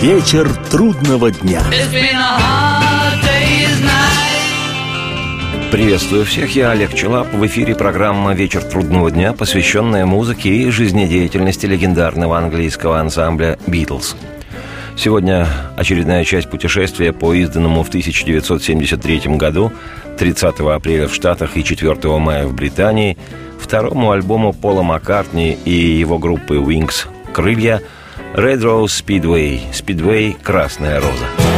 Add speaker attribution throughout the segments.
Speaker 1: Вечер трудного дня.
Speaker 2: Приветствую всех, я Олег Челап. В эфире программа «Вечер трудного дня», посвященная музыке и жизнедеятельности легендарного английского ансамбля «Битлз». Сегодня очередная часть путешествия по изданному в 1973 году, 30 апреля в Штатах и 4 мая в Британии, второму альбому Пола Маккартни и его группы Wings «Крылья» Red Rose Speedway, Speedway «Красная роза».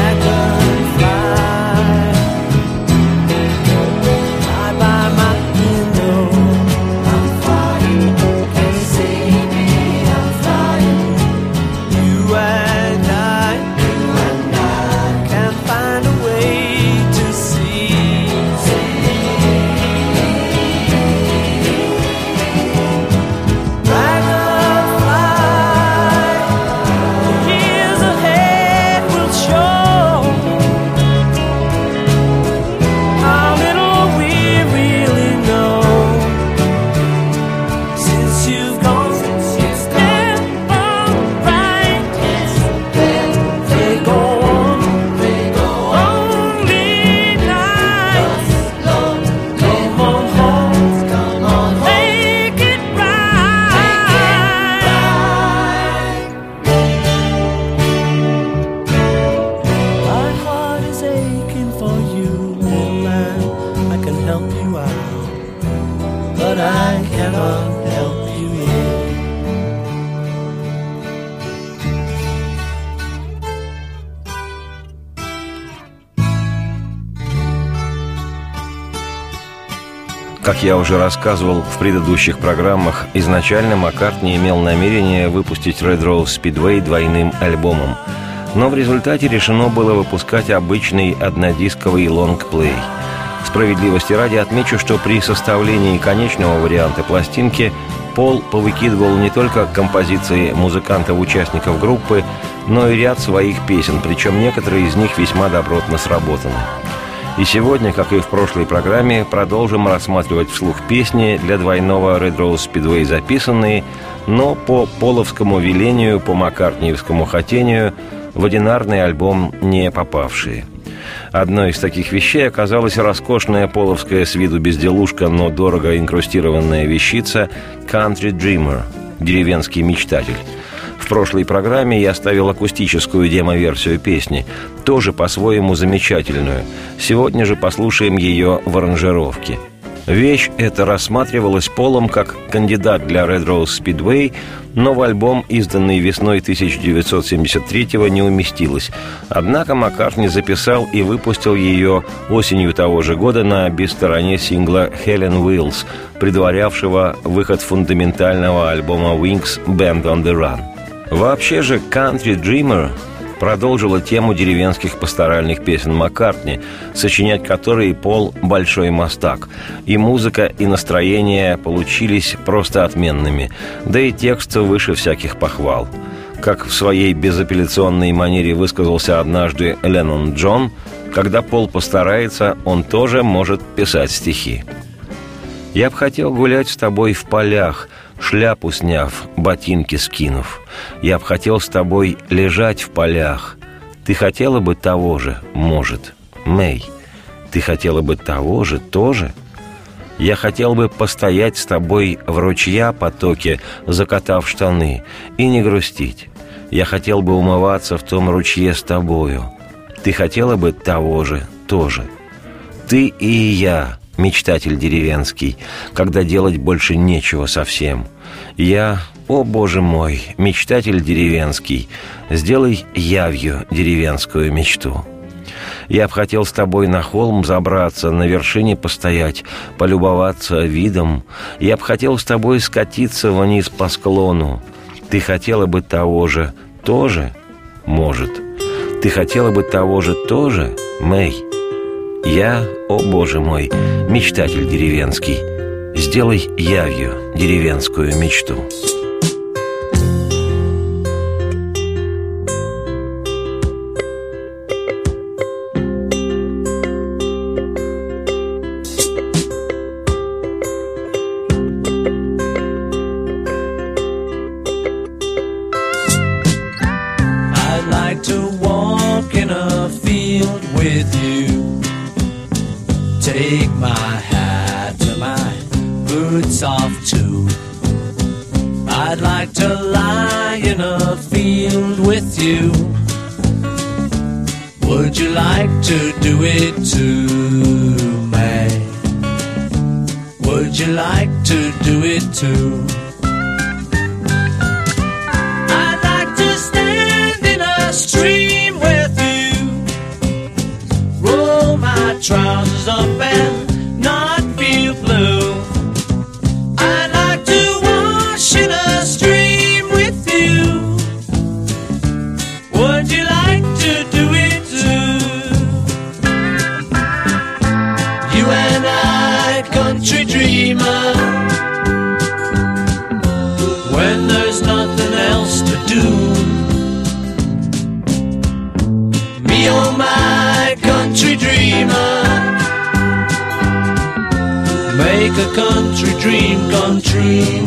Speaker 2: Как я уже рассказывал в предыдущих программах, изначально Маккартни имел намерение выпустить Red Rose Speedway двойным альбомом. Но в результате решено было выпускать обычный однодисковый лонгплей. Справедливости ради отмечу, что при составлении конечного варианта пластинки Пол повыкидывал не только композиции музыкантов-участников группы, но и ряд своих песен, причем некоторые из них весьма добротно сработаны. И сегодня, как и в прошлой программе, продолжим рассматривать вслух песни для двойного Red Rose Speedway записанные, но по половскому велению, по маккартниевскому хотению, в одинарный альбом не попавшие. Одной из таких вещей оказалась роскошная половская с виду безделушка, но дорого инкрустированная вещица «Country Dreamer» – «Деревенский мечтатель», в прошлой программе я ставил акустическую демо-версию песни, тоже по-своему замечательную. Сегодня же послушаем ее в аранжировке. Вещь эта рассматривалась Полом как кандидат для Red Rose Speedway, но в альбом, изданный весной 1973-го, не уместилась. Однако Маккартни записал и выпустил ее осенью того же года на бистороне сингла «Helen Wills», предварявшего выход фундаментального альбома Wings «Band on the Run». Вообще же «Country Dreamer» продолжила тему деревенских пасторальных песен Маккартни, сочинять которые Пол – большой мастак. И музыка, и настроение получились просто отменными, да и текст выше всяких похвал. Как в своей безапелляционной манере высказался однажды Леннон Джон, когда Пол постарается, он тоже может писать стихи. «Я б хотел гулять с тобой в полях», шляпу сняв, ботинки скинув. Я б хотел с тобой лежать в полях. Ты хотела бы того же, может, Мэй? Ты хотела бы того же, тоже? Я хотел бы постоять с тобой в ручья потоке, закатав штаны, и не грустить. Я хотел бы умываться в том ручье с тобою. Ты хотела бы того же, тоже. Ты и я, мечтатель деревенский, когда делать больше нечего совсем. Я, о боже мой, мечтатель деревенский, сделай явью деревенскую мечту. Я б хотел с тобой на холм забраться, на вершине постоять, полюбоваться видом. Я б хотел с тобой скатиться вниз по склону. Ты хотела бы того же, тоже? Может. Ты хотела бы того же, тоже, Мэй? Я, о боже мой, мечтатель деревенский, сделай явью деревенскую мечту.
Speaker 3: Take my hat and my boots off too. I'd like to lie in a field with you. Would you like to do it too, May? Would you like to do it too? Trousers up and dream.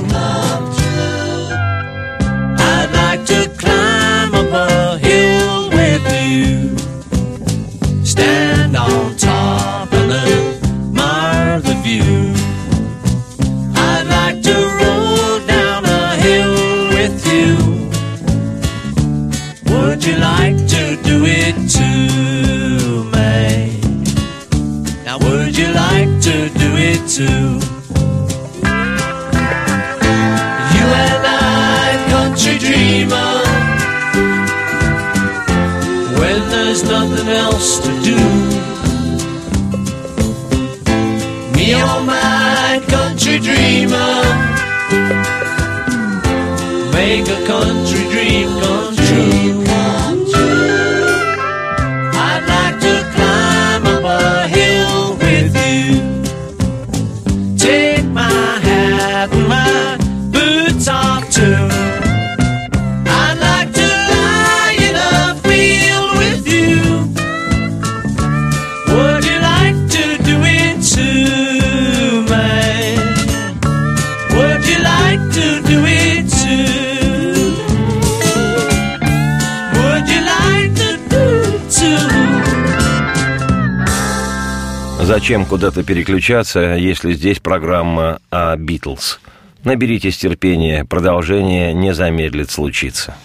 Speaker 2: Куда-то переключаться, если здесь программа о Битлз? Наберитесь терпения, продолжение не замедлит случиться.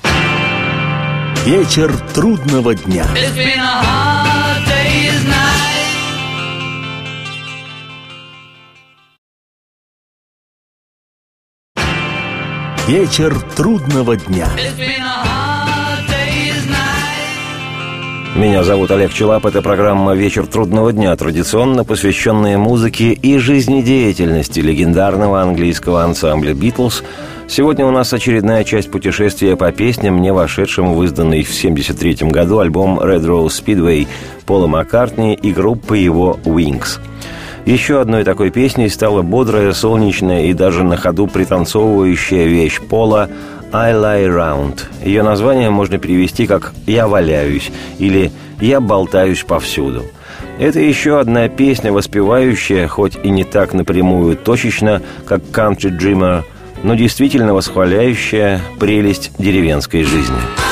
Speaker 1: Вечер трудного дня. Вечер трудного дня.
Speaker 2: Меня зовут Олег Челап. Это программа «Вечер трудного дня», традиционно посвященная музыке и жизнедеятельности легендарного английского ансамбля «Битлз». Сегодня у нас очередная часть путешествия по песням, не вошедшим в изданный в 1973 году альбом «Red Rose Speedway» Пола Маккартни и группы его «Wings». Еще одной такой песней стала бодрая, солнечная и даже на ходу пританцовывающая вещь Пола «I lie round». Ее название можно перевести как «Я валяюсь» или «Я болтаюсь повсюду». Это еще одна песня, воспевающая, хоть и не так напрямую точечно, как «Country Dreamer», но действительно восхваляющая прелесть деревенской жизни.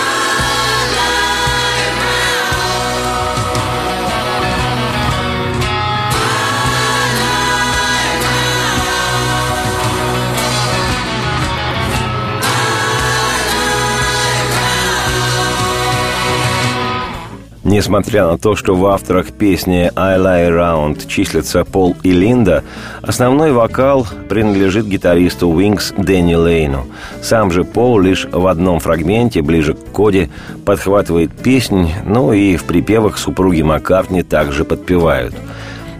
Speaker 2: Несмотря на то, что в авторах песни «I Lie Around» числятся Пол и Линда, основной вокал принадлежит гитаристу Wings Дэнни Лейну. Сам же Пол лишь в одном фрагменте, ближе к коде, подхватывает песнь, ну и в припевах супруги Маккартни также подпевают.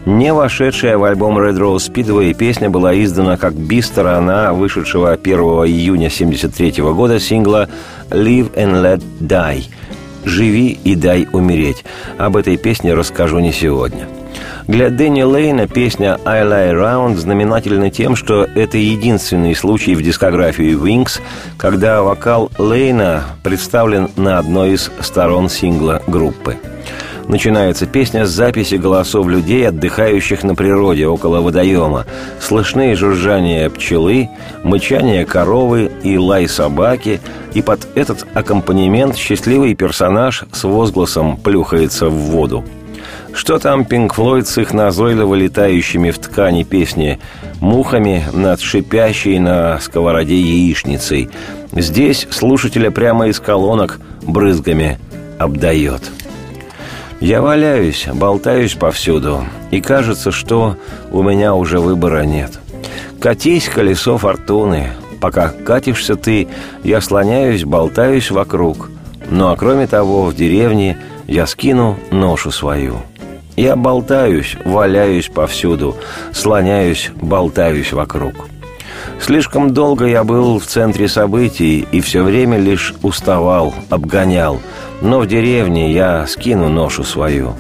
Speaker 2: Не вошедшая в альбом Red Rose Speedway песня была издана как би-сторона вышедшего 1 июня 1973 года сингла «Live and Let Die», «Живи и дай умереть». Об этой песне расскажу не сегодня. Для Дэнни Лейна песня «I Lie Around» знаменательна тем, что это единственный случай в дискографии Wings, когда вокал Лейна представлен на одной из сторон сингла группы. Начинается песня с записи голосов людей, отдыхающих на природе около водоема. Слышны жужжание пчелы, мычание коровы и лай собаки, и под этот аккомпанемент счастливый персонаж с возгласом плюхается в воду. Что там Пинк Флойд с их назойливо летающими в ткани песни «Мухами над шипящей на сковороде яичницей». Здесь слушателя прямо из колонок брызгами обдает. Я валяюсь, болтаюсь повсюду, и кажется, что у меня уже выбора нет. Катись, колесо фортуны. Пока катишься ты, я слоняюсь, болтаюсь вокруг. Ну а кроме того, в деревне я скину ношу свою. Я болтаюсь, валяюсь повсюду, слоняюсь, болтаюсь вокруг. Слишком долго я был в центре событий и все время лишь уставал, обгонял. Но в деревне я скину ношу свою.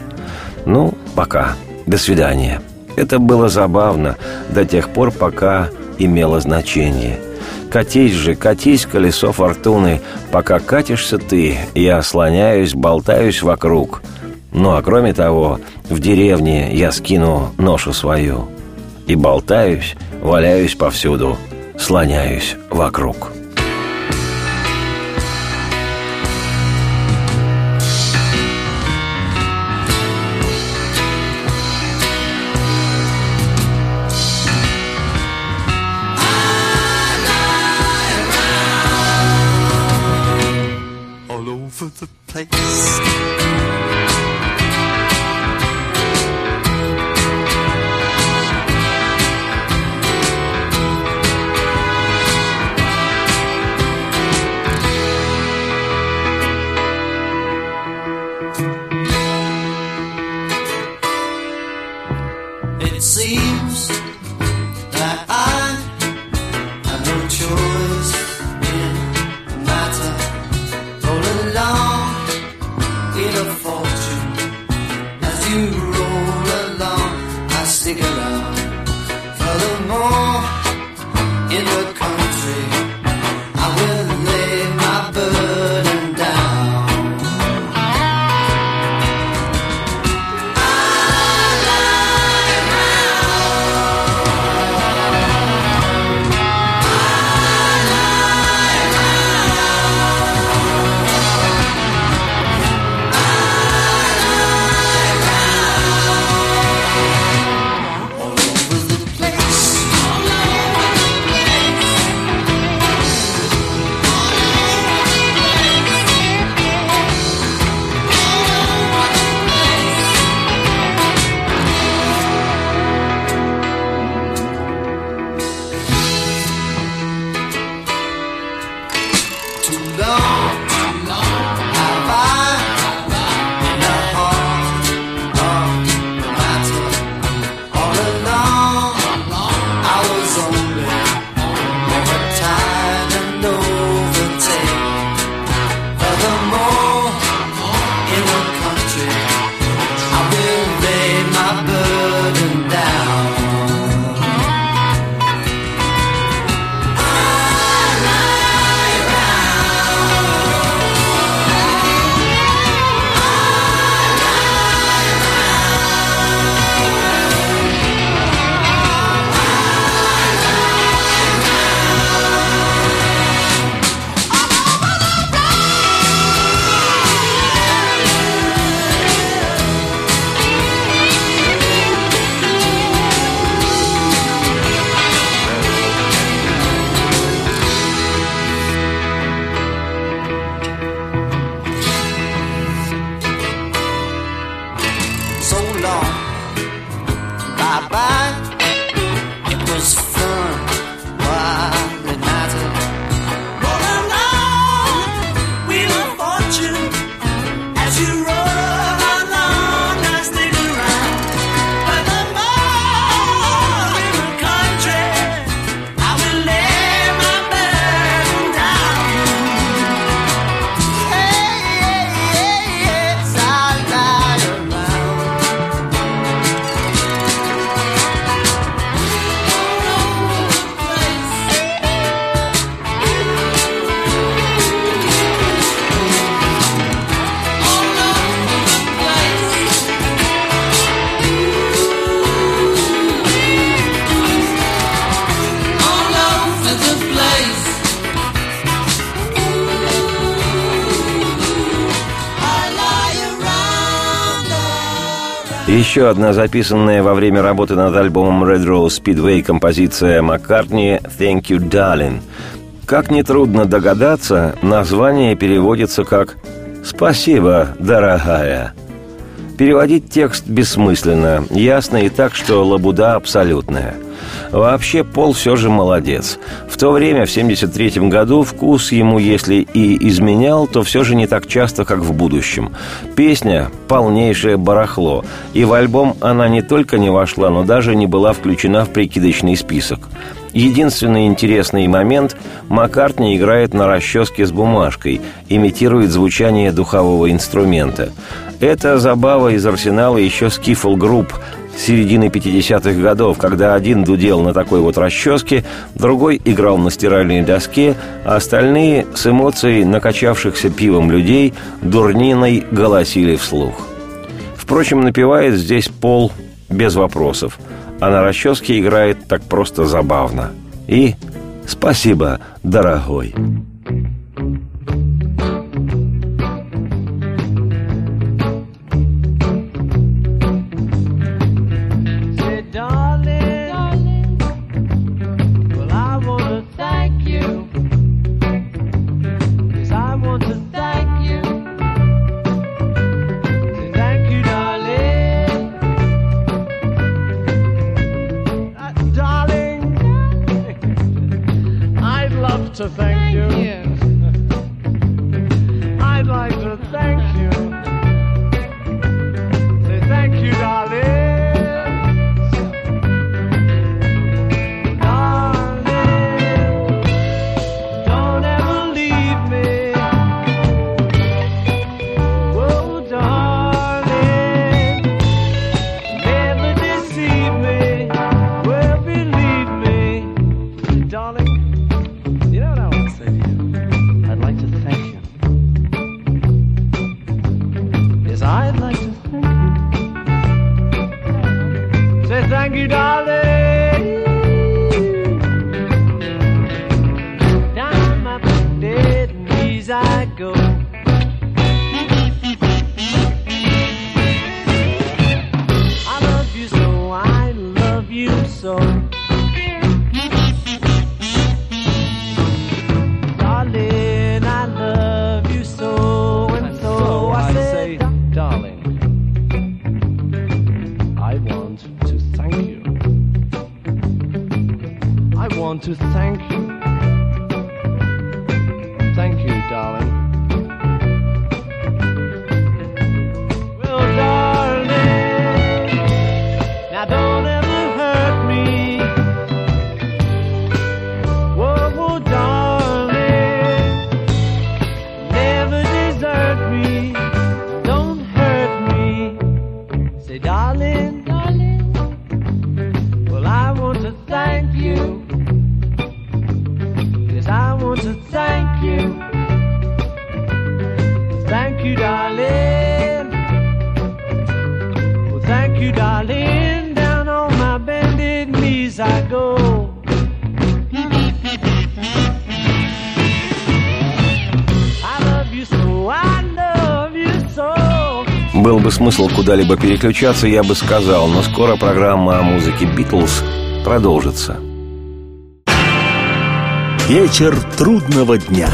Speaker 2: Ну, пока. До свидания. Это было забавно до тех пор, пока имело значение. Катись же, катись, колесо фортуны, пока катишься ты, я слоняюсь, болтаюсь вокруг. Ну а кроме того, в деревне я скину ношу свою. И болтаюсь, валяюсь повсюду, слоняюсь вокруг.
Speaker 4: beautiful Bye.
Speaker 2: Еще одна записанная во время работы над альбомом Red Rose Speedway композиция Маккартни «Thank you, darling». Как нетрудно догадаться, название переводится как «Спасибо, дорогая». Переводить текст бессмысленно, ясно и так, что лабуда абсолютная. Вообще, Пол все же молодец. В то время, в 73 году, вкус ему, если и изменял, то все же не так часто, как в будущем. Песня – полнейшее барахло, и в альбом она не только не вошла, но даже не была включена в прикидочный список. Единственный интересный момент – Маккартни играет на расческе с бумажкой, имитирует звучание духового инструмента. Это забава из арсенала еще скифл групп середины 50-х годов, когда один дудел на такой вот расческе, другой играл на стиральной доске, а остальные с эмоцией накачавшихся пивом людей дурниной голосили вслух. Впрочем, напевает здесь Пол без вопросов – а на расческе играет так просто забавно. И спасибо, дорогой. to thank, thank you. you. Был бы смысл куда-либо переключаться, я бы сказал, но скоро программа о музыке «Битлз» продолжится.
Speaker 1: Вечер трудного дня.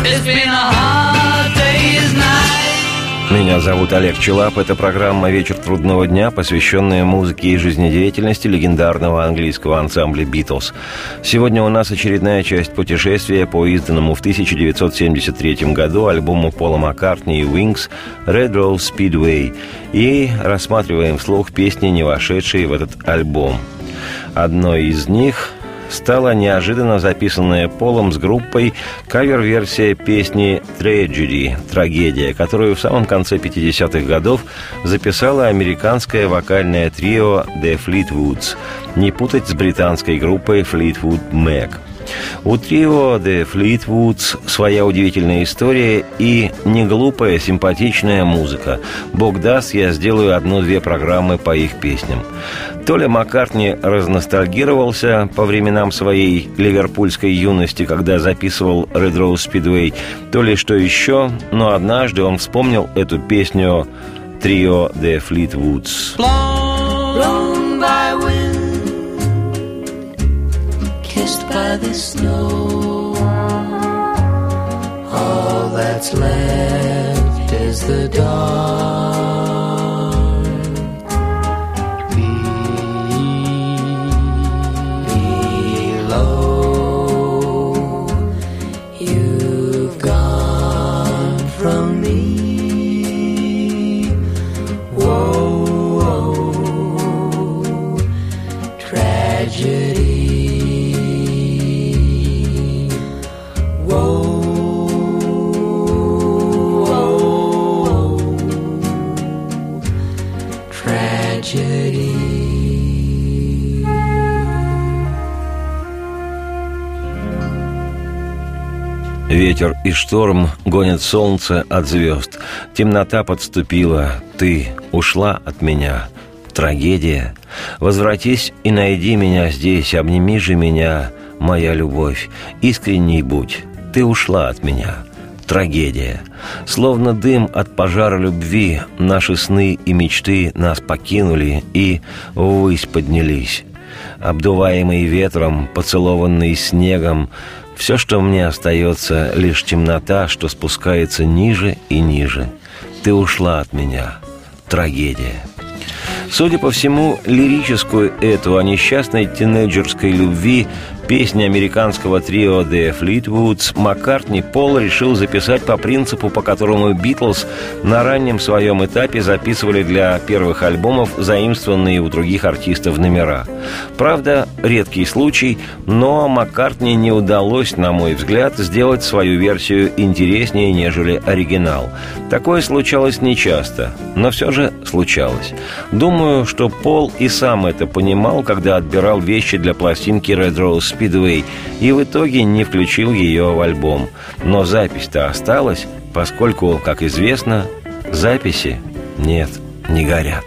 Speaker 2: Меня зовут Олег Челап. Это программа «Вечер трудного дня», посвященная музыке и жизнедеятельности легендарного английского ансамбля «Битлз». Сегодня у нас очередная часть путешествия по изданному в 1973 году альбому Пола Маккартни и «Wings» «Red Rose Speedway» и рассматриваем вслух песни, не вошедшие в этот альбом. Одной из них стала неожиданно записанная Полом с группой кавер-версия песни «Tragedy» – «Трагедия», которую в самом конце 50-х годов записала американское вокальное трио «The Fleetwoods», не путать с британской группой «Fleetwood Mac». У трио The Fleetwoods своя удивительная история и неглупая, симпатичная музыка. Бог даст, я сделаю одну-две программы по их песням. То ли Маккартни разностальгировался по временам своей ливерпульской юности, когда записывал Red Rose Speedway, то ли что еще, но однажды он вспомнил эту песню трио The Fleetwoods. Long
Speaker 3: blown the snow. All that's left is the dark.
Speaker 2: Ветер и шторм гонят солнце от звезд. Темнота подступила, ты ушла от меня. Трагедия. Возвратись и найди меня здесь, обними же меня, моя любовь. Искренней будь, ты ушла от меня. Трагедия. Словно дым от пожара любви, наши сны и мечты нас покинули и ввысь поднялись. Обдуваемый ветром, поцелованный снегом, все, что мне остается, лишь темнота, что спускается ниже и ниже. Ты ушла от меня. Трагедия. Судя по всему, лирическую эту о несчастной тинейджерской любви песни американского трио The Fleetwoods Маккартни Пол решил записать по принципу, по которому Битлз на раннем своем этапе записывали для первых альбомов заимствованные у других артистов номера. Правда, редкий случай, но Маккартни не удалось, на мой взгляд, сделать свою версию интереснее, нежели оригинал. Такое случалось нечасто, но все же случалось. Думаю, что Пол и сам это понимал, когда отбирал вещи для пластинки Red Rose Speedway и в итоге не включил ее в альбом. Но запись-то осталась, поскольку, как известно, записи нет, не горят.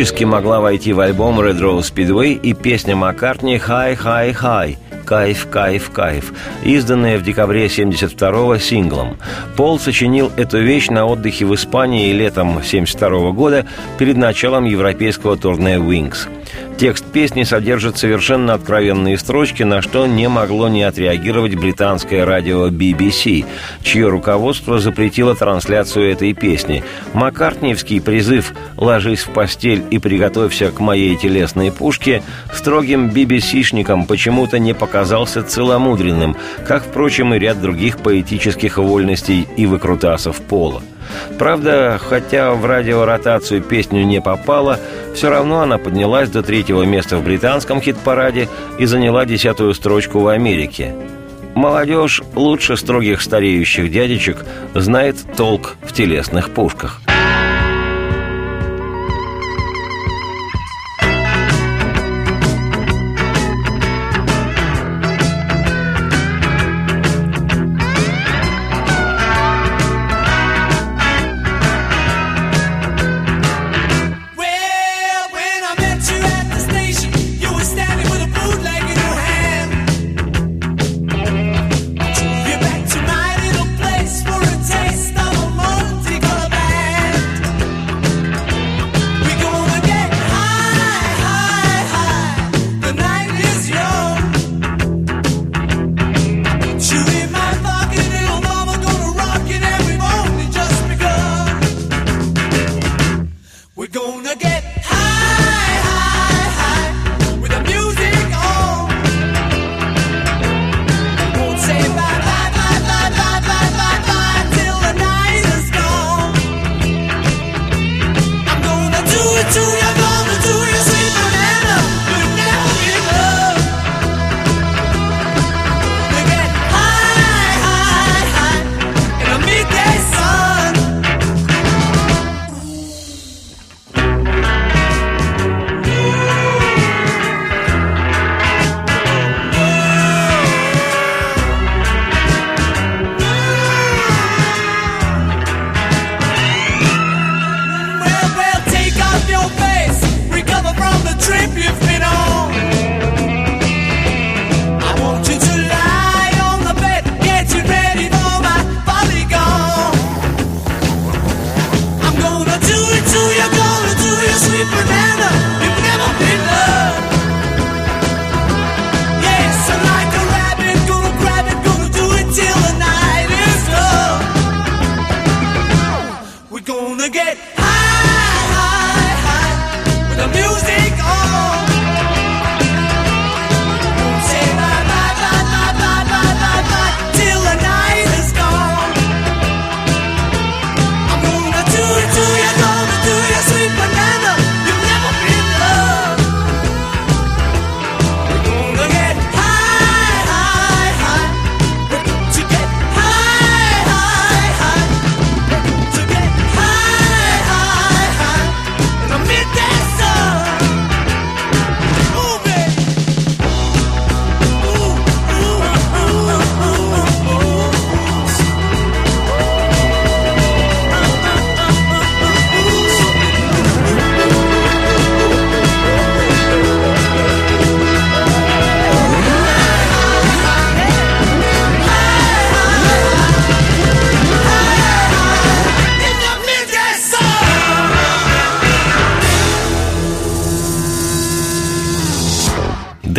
Speaker 2: Теоретически могла войти в альбом Red Rose Speedway и песня Маккартни «High, High, High», «Кайф, кайф, кайф», изданная в декабре 72-го синглом. Пол сочинил эту вещь на отдыхе в Испании летом 72 года перед началом европейского турне «Wings». Текст песни содержит совершенно откровенные строчки, на что не могло не отреагировать британское радио BBC, чье руководство запретило трансляцию этой песни. Маккартниевский призыв «Ложись в постель и приготовься к моей телесной пушке» строгим BBC-шникам почему-то не показался целомудренным, как, впрочем, и ряд других поэтических вольностей и выкрутасов пола. Правда, хотя в радиоротацию песню не попала, все равно она поднялась до третьего места в британском хит-параде и заняла десятую строчку в Америке. Молодежь лучше строгих стареющих дядечек знает толк в телесных пушках.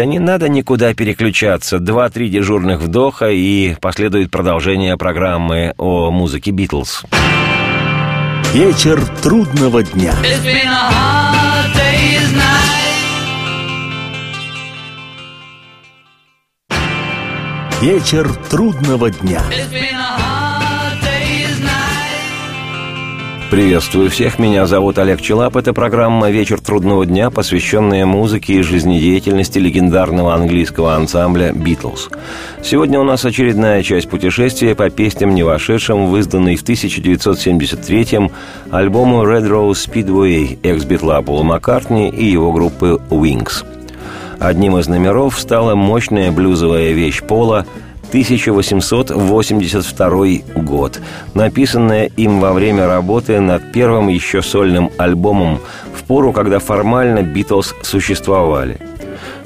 Speaker 2: Да не надо никуда переключаться. Два-три дежурных вдоха и последует продолжение программы о музыке Битлз.
Speaker 1: Вечер трудного дня. Вечер трудного дня.
Speaker 2: Приветствую всех, меня зовут Олег Челап. Это программа «Вечер трудного дня», посвященная музыке и жизнедеятельности легендарного английского ансамбля «Битлз». Сегодня у нас очередная часть путешествия по песням, не вошедшим в изданный в 1973-м альбому «Red Rose Speedway» экс-битла Пола Маккартни и его группы «Wings». Одним из номеров стала мощная блюзовая вещь Пола 1882 год, написанное им во время работы над первым еще сольным альбомом в пору, когда формально Битлз существовали –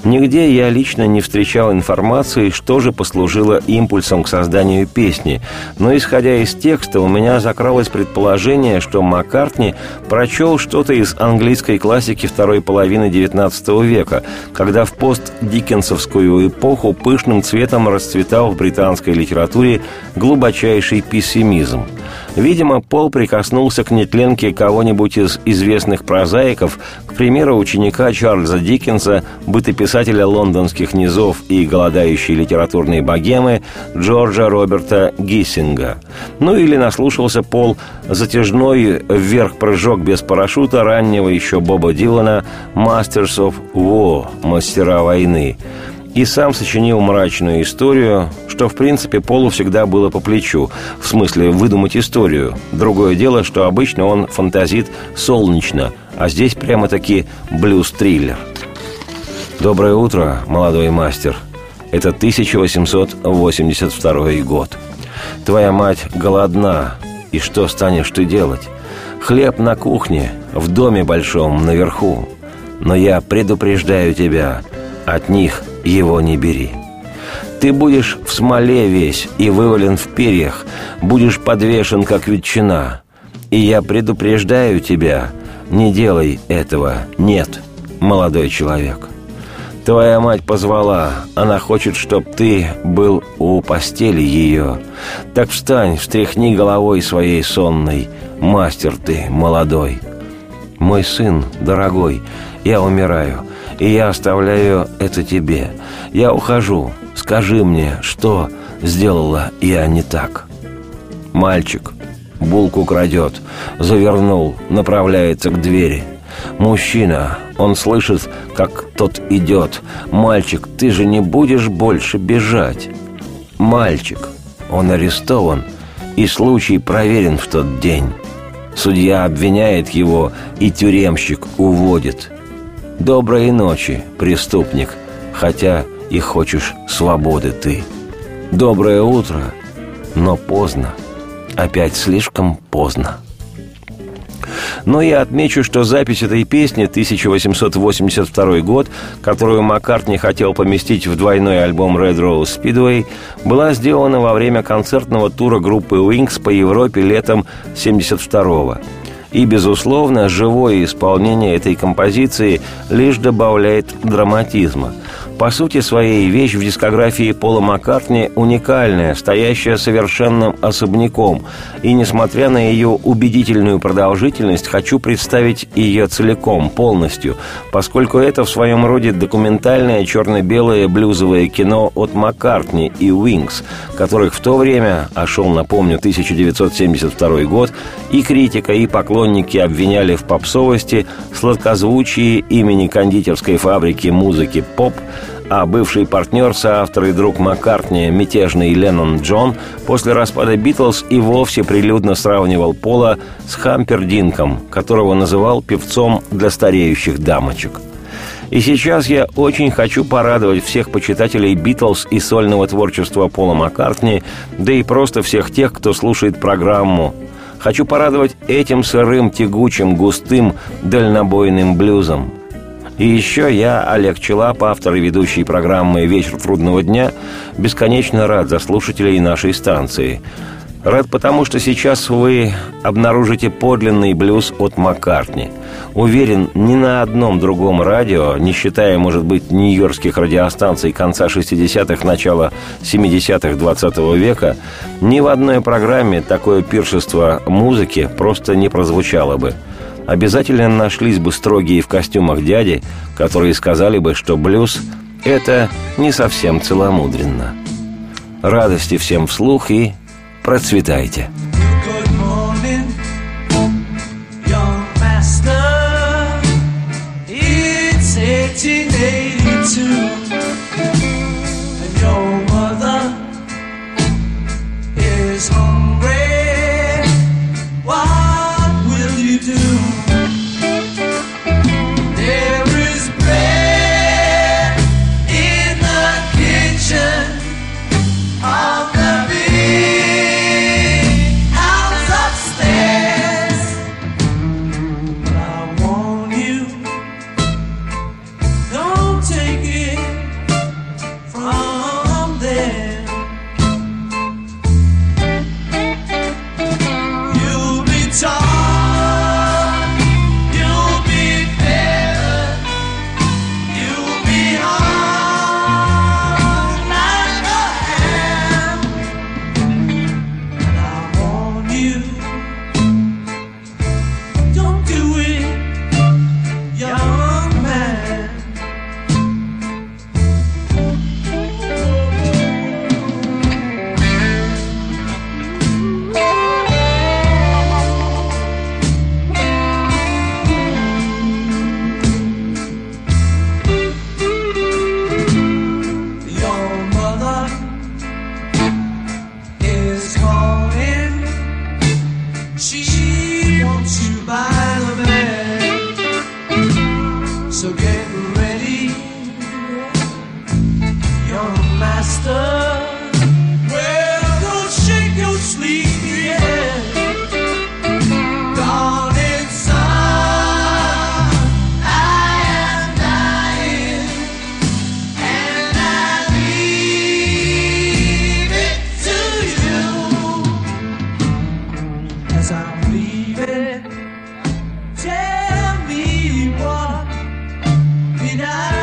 Speaker 2: Нигде я лично не встречал информации, что же послужило импульсом к созданию песни, но исходя из текста у меня закралось предположение, что Маккартни прочел что-то из английской классики второй половины XIX века, когда в пост-диккенсовскую эпоху пышным цветом расцветал в британской литературе глубочайший пессимизм – Видимо, Пол прикоснулся к нетленке кого-нибудь из известных прозаиков, к примеру, ученика Чарльза Диккенса, бытописателя лондонских низов и голодающей литературной богемы Джорджа Роберта Гиссинга. Ну или наслушался Пол затяжной вверх-прыжок без парашюта раннего еще Боба Дилана «Masters of War» – «Мастера войны», и сам сочинил мрачную историю, что, в принципе, Полу всегда было по плечу, в смысле выдумать историю. Другое дело, что обычно он фантазит солнечно, а здесь прямо-таки блюз-триллер. «Доброе утро, молодой мастер. Это 1882 год. Твоя мать голодна, и что станешь ты делать? Хлеб на кухне, в доме большом, наверху. Но я предупреждаю тебя, от них – его не бери. Ты будешь в смоле весь и вывален в перьях, будешь подвешен, как ветчина. И я предупреждаю тебя, не делай этого, нет, молодой человек. Твоя мать позвала, она хочет, чтоб ты был у постели ее. Так встань, встряхни головой своей сонной, мастер ты молодой. Мой сын, дорогой, я умираю — и я оставляю это тебе. Я ухожу. Скажи мне, что сделала я не так?» Мальчик булку крадет, завернул, направляется к двери. Мужчина, он слышит, как тот идет. «Мальчик, ты же не будешь больше бежать!» Мальчик, он арестован, и случай проверен в тот день. Судья обвиняет его, и тюремщик уводит – Доброй ночи, преступник, хотя и хочешь свободы ты. Доброе утро, но поздно, опять слишком поздно. Но я отмечу, что запись этой песни 1882 год, которую Маккартни хотел поместить в двойной альбом Red Rose Speedway, была сделана во время концертного тура группы Wings по Европе летом 72 года. И, безусловно, живое исполнение этой композиции лишь добавляет драматизма – по сути своей вещь в дискографии Пола Маккартни уникальная, стоящая совершенным особняком. И несмотря на ее убедительную продолжительность, хочу представить ее целиком, полностью, поскольку это в своем роде документальное черно-белое блюзовое кино от Маккартни и Уинкс, которых в то время, а шел, напомню, 1972 год, и критика, и поклонники обвиняли в попсовости, сладкозвучии имени кондитерской фабрики музыки «Поп», а бывший партнер, соавтор и друг Маккартни, мятежный Леннон Джон, после распада «Битлз» и вовсе прилюдно сравнивал Пола с Хампердинком, которого называл певцом для стареющих дамочек. И сейчас я очень хочу порадовать всех почитателей «Битлз» и сольного творчества Пола Маккартни, да и просто всех тех, кто слушает программу. Хочу порадовать этим сырым, тягучим, густым, дальнобойным блюзом – и еще я, Олег Челап, автор и ведущий программы «Вечер трудного дня», бесконечно рад за слушателей нашей станции. Рад потому, что сейчас вы обнаружите подлинный блюз от Маккартни. Уверен, ни на одном другом радио, не считая, может быть, нью-йоркских радиостанций конца 60-х, начала 70-х 20 века, ни в одной программе такое пиршество музыки просто не прозвучало бы – обязательно нашлись бы строгие в костюмах дяди, которые сказали бы, что блюз – это не совсем целомудренно. Радости всем вслух и процветайте! It's night.